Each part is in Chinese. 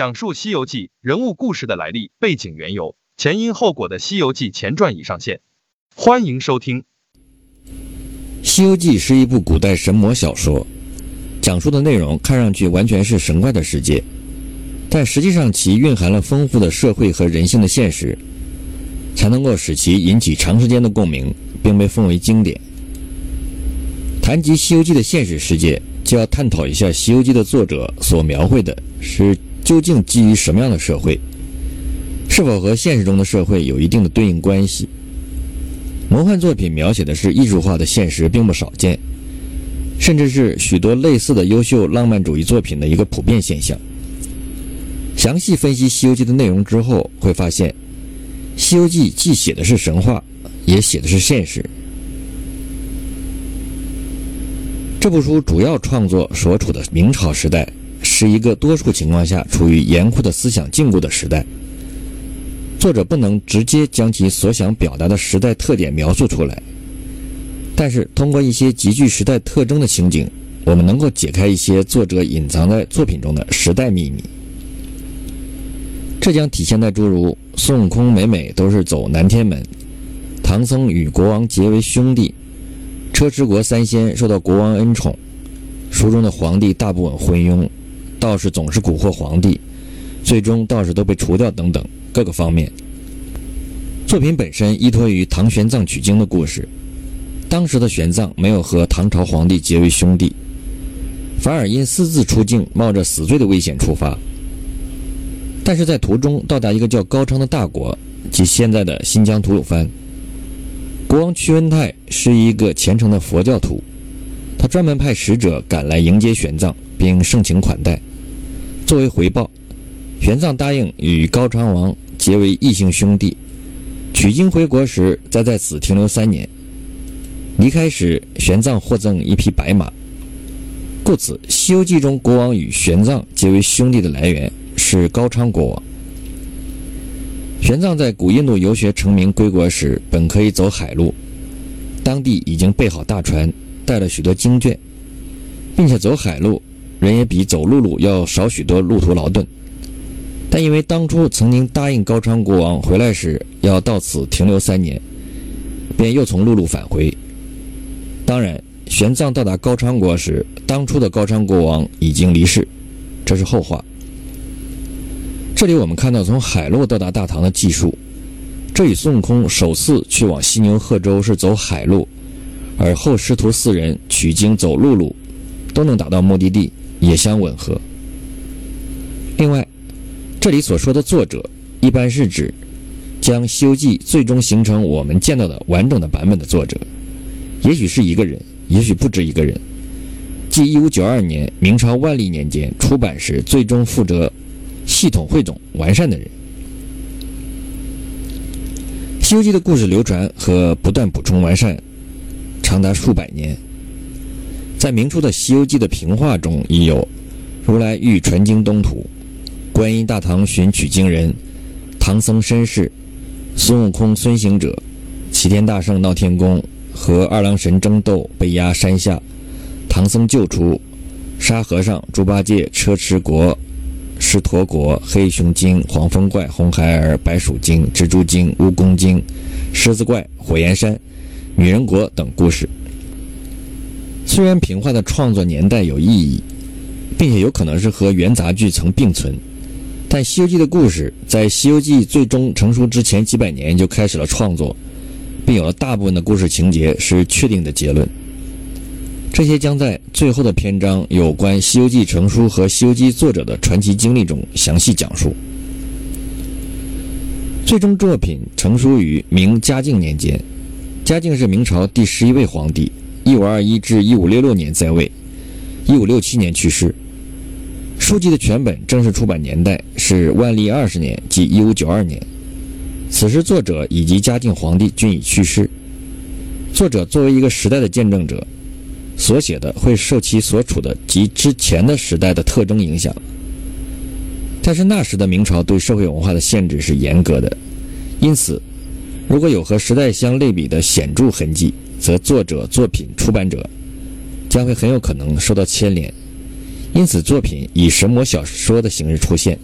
讲述《西游记》人物故事的来历、背景、缘由、前因后果的《西游记前传》已上线，欢迎收听。《西游记》是一部古代神魔小说，讲述的内容看上去完全是神怪的世界，但实际上其蕴含了丰富的社会和人性的现实，才能够使其引起长时间的共鸣，并被奉为经典。谈及《西游记》的现实世界，就要探讨一下《西游记》的作者所描绘的是究竟基于什么样的社会，是否和现实中的社会有一定的对应关系。魔幻作品描写的是艺术化的现实，并不少见，甚至是许多类似的优秀浪漫主义作品的一个普遍现象。详细分析《西游记》的内容之后，会发现，《西游记》既写的是神话，也写的是现实。这部书主要创作所处的明朝时代，是一个多数情况下处于严酷的思想禁锢的时代。作者不能直接将其所想表达的时代特点描述出来，但是通过一些极具时代特征的情景，我们能够解开一些作者隐藏在作品中的时代秘密。这将体现在诸如孙悟空每每都是走南天门，唐僧与国王结为兄弟。车迟国三仙受到国王恩宠，书中的皇帝大部分昏庸，道士总是蛊惑皇帝，最终道士都被除掉等等各个方面。作品本身依托于唐玄奘取经的故事，当时的玄奘没有和唐朝皇帝结为兄弟，反而因私自出境，冒着死罪的危险出发。但是在途中到达一个叫高昌的大国，即现在的新疆吐鲁番。国王屈恩泰是一个虔诚的佛教徒，他专门派使者赶来迎接玄奘，并盛情款待。作为回报，玄奘答应与高昌王结为异姓兄弟，取经回国时再在此停留三年。离开时，玄奘获赠一匹白马。故此，《西游记》中国王与玄奘结为兄弟的来源是高昌国王。玄奘在古印度游学成名归国时，本可以走海路，当地已经备好大船，带了许多经卷，并且走海路人也比走陆路要少许多路途劳顿。但因为当初曾经答应高昌国王回来时要到此停留三年，便又从陆路返回。当然，玄奘到达高昌国时，当初的高昌国王已经离世，这是后话。这里我们看到从海路到达大唐的技术，这与孙悟空首次去往犀牛贺州是走海路，而后师徒四人取经走陆路，都能达到目的地，也相吻合。另外，这里所说的作者，一般是指将《西游记》最终形成我们见到的完整的版本的作者，也许是一个人，也许不止一个人。即一五九二年明朝万历年间出版时，最终负责。系统汇总完善的人，《西游记》的故事流传和不断补充完善，长达数百年。在明初的《西游记》的评话中，已有“如来欲传经东土”“观音大唐寻取经人”“唐僧身世”“孙悟空孙行者”“齐天大圣闹天宫”和二郎神争斗被压山下，唐僧救出沙和尚、猪八戒、车迟国。狮驼国、黑熊精、黄风怪、红孩儿、白鼠精、蜘蛛精、蜈蚣精、狮子怪、火焰山、女人国等故事。虽然平话的创作年代有意义，并且有可能是和元杂剧曾并存，但《西游记》的故事在《西游记》最终成熟之前几百年就开始了创作，并有了大部分的故事情节是确定的结论。这些将在最后的篇章有关《西游记》成书和《西游记》作者的传奇经历中详细讲述。最终作品成书于明嘉靖年间，嘉靖是明朝第十一位皇帝，一五二一至一五六六年在位，一五六七年去世。书籍的全本正式出版年代是万历二十年，即一五九二年。此时作者以及嘉靖皇帝均已去世。作者作为一个时代的见证者。所写的会受其所处的及之前的时代的特征影响，但是那时的明朝对社会文化的限制是严格的，因此，如果有和时代相类比的显著痕迹，则作者、作品、出版者将会很有可能受到牵连。因此，作品以神魔小说的形式出现，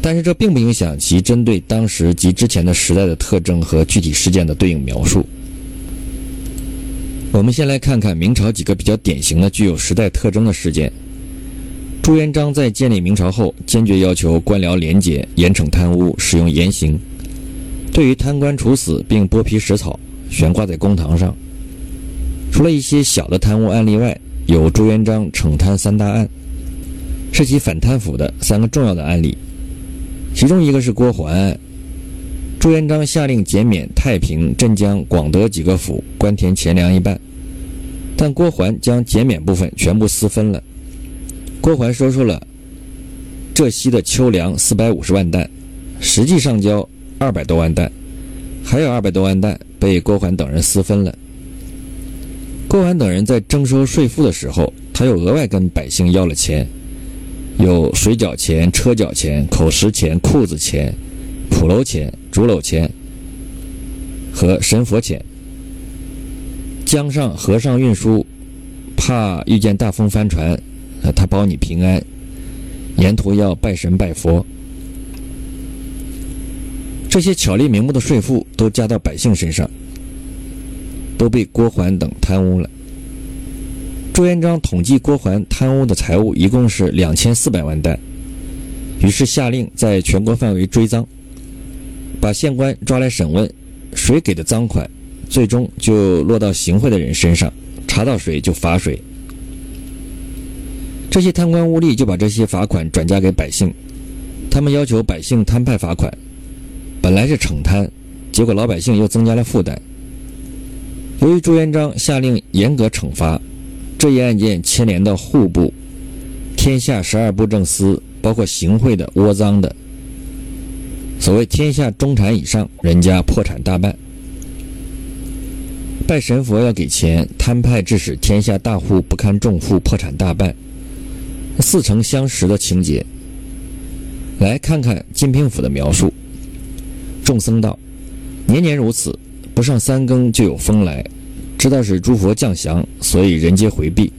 但是这并不影响其针对当时及之前的时代的特征和具体事件的对应描述。我们先来看看明朝几个比较典型的具有时代特征的事件。朱元璋在建立明朝后，坚决要求官僚廉洁，严惩贪污，使用严刑。对于贪官处死，并剥皮食草，悬挂在公堂上。除了一些小的贪污案例外，有朱元璋惩贪三大案，是其反贪腐的三个重要的案例。其中一个是郭桓案。朱元璋下令减免太平、镇江、广德几个府官田钱粮一半，但郭桓将减免部分全部私分了。郭桓收受了浙西的秋粮四百五十万担，实际上交二百多万担，还有二百多万担被郭桓等人私分了。郭桓等人在征收税赋的时候，他又额外跟百姓要了钱，有水饺钱、车脚钱、口食钱、裤子钱。土楼钱、竹篓钱和神佛钱。江上河上运输，怕遇见大风翻船，他保你平安。沿途要拜神拜佛。这些巧立名目的税赋都加到百姓身上，都被郭桓等贪污了。朱元璋统计郭桓贪污的财物一共是两千四百万担，于是下令在全国范围追赃。把县官抓来审问，谁给的赃款，最终就落到行贿的人身上，查到谁就罚谁。这些贪官污吏就把这些罚款转嫁给百姓，他们要求百姓摊派罚款，本来是惩贪，结果老百姓又增加了负担。由于朱元璋下令严格惩罚，这一案件牵连到户部、天下十二部政司，包括行贿的、窝赃的。所谓天下中产以上，人家破产大半。拜神佛要给钱，摊派致使天下大户不堪重负，破产大半，似曾相识的情节。来看看金平府的描述：众僧道，年年如此，不上三更就有风来，知道是诸佛降祥，所以人皆回避。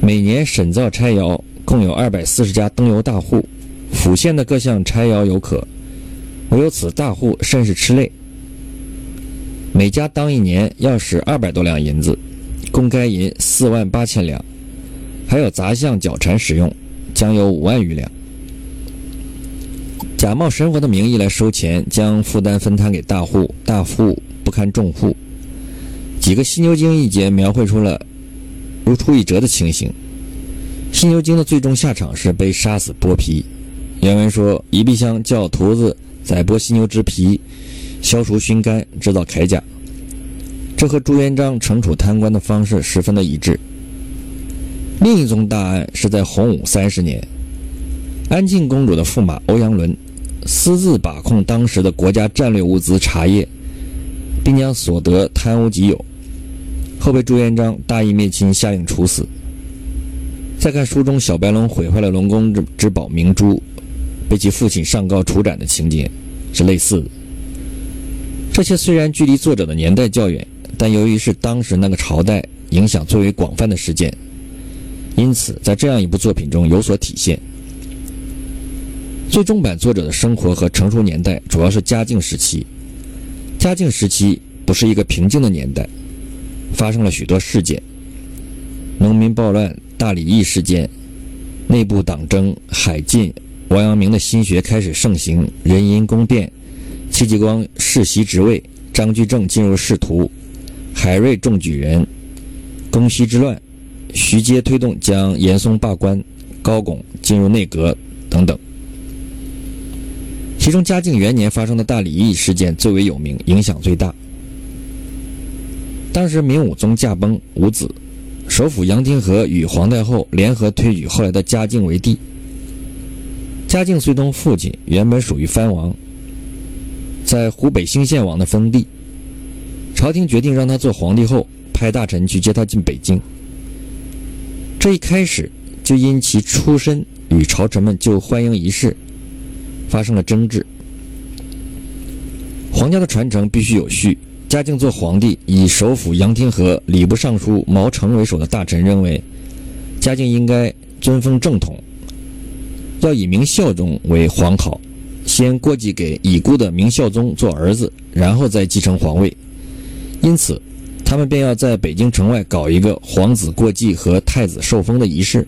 每年审造差窑，共有二百四十家灯油大户。府县的各项差窑有可，唯有此大户甚是吃累。每家当一年要使二百多两银子，共该银四万八千两，还有杂项脚缠使用，将有五万余两。假冒神佛的名义来收钱，将负担分摊给大户，大户不堪重负。几个《犀牛经》一节描绘出了如出一辙的情形。《犀牛经》的最终下场是被杀死剥皮。原文说：“一壁香叫徒子宰剥犀牛之皮，削熟熏干，制造铠甲。”这和朱元璋惩处贪官的方式十分的一致。另一宗大案是在洪武三十年，安庆公主的驸马欧阳伦私自把控当时的国家战略物资茶叶，并将所得贪污己有，后被朱元璋大义灭亲，下令处死。再看书中小白龙毁坏了龙宫之之宝明珠。被其父亲上告处斩的情节是类似的。这些虽然距离作者的年代较远，但由于是当时那个朝代影响最为广泛的事件，因此在这样一部作品中有所体现。最终版作者的生活和成熟年代主要是嘉靖时期。嘉靖时期不是一个平静的年代，发生了许多事件：农民暴乱、大礼义事件、内部党争、海禁。王阳明的心学开始盛行，人因宫变，戚继光世袭职位，张居正进入仕途，海瑞中举人，宫西之乱，徐阶推动将严嵩罢官，高拱进入内阁等等。其中嘉靖元年发生的大礼仪事件最为有名，影响最大。当时明武宗驾崩，无子，首辅杨廷和与皇太后联合推举后来的嘉靖为帝。嘉靖随同父亲原本属于藩王，在湖北兴县王的封地。朝廷决定让他做皇帝后，派大臣去接他进北京。这一开始就因其出身与朝臣们就欢迎仪式发生了争执。皇家的传承必须有序。嘉靖做皇帝，以首辅杨廷和、礼部尚书毛成为首的大臣认为，嘉靖应该尊封正统。要以明孝宗为皇考，先过继给已故的明孝宗做儿子，然后再继承皇位。因此，他们便要在北京城外搞一个皇子过继和太子受封的仪式，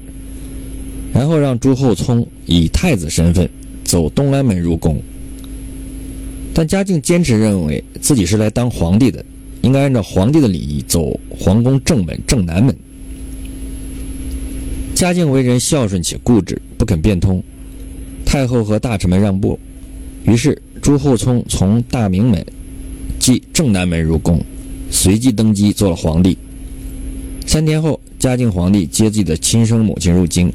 然后让朱厚熜以太子身份走东安门入宫。但嘉靖坚持认为自己是来当皇帝的，应该按照皇帝的礼仪走皇宫正门正南门。嘉靖为人孝顺且固执，不肯变通。太后和大臣们让步，于是朱厚熜从大明门，即正南门入宫，随即登基做了皇帝。三天后，嘉靖皇帝接自己的亲生母亲入京。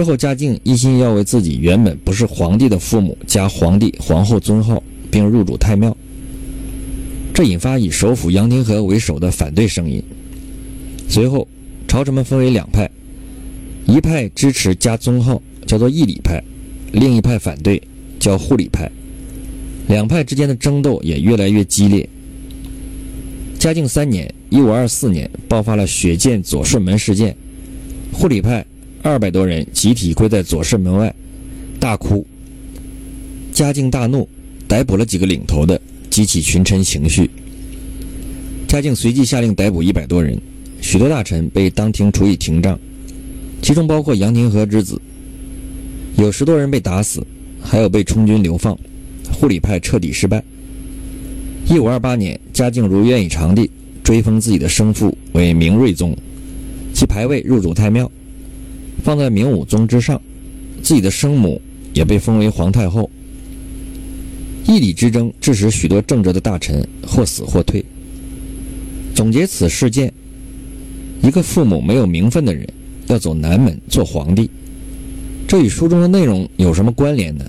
之后，嘉靖一心要为自己原本不是皇帝的父母加皇帝、皇后尊号，并入主太庙。这引发以首辅杨廷和为首的反对声音。随后，朝臣们分为两派。一派支持加尊号，叫做义礼派；另一派反对，叫护理派。两派之间的争斗也越来越激烈。嘉靖三年（一五二四年），爆发了血溅左顺门事件，护理派二百多人集体跪在左顺门外，大哭。嘉靖大怒，逮捕了几个领头的，激起群臣情绪。嘉靖随即下令逮捕一百多人，许多大臣被当庭处以廷杖。其中包括杨廷和之子，有十多人被打死，还有被充军流放，护理派彻底失败。一五二八年，嘉靖如愿以偿地追封自己的生父为明睿宗，其牌位入主太庙，放在明武宗之上，自己的生母也被封为皇太后。义理之争致使许多正直的大臣或死或退。总结此事件，一个父母没有名分的人。要走南门做皇帝，这与书中的内容有什么关联呢？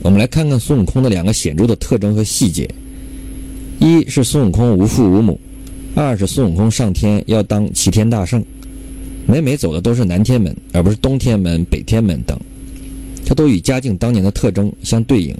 我们来看看孙悟空的两个显著的特征和细节：一是孙悟空无父无母；二是孙悟空上天要当齐天大圣，每每走的都是南天门，而不是东天门、北天门等，这都与嘉靖当年的特征相对应。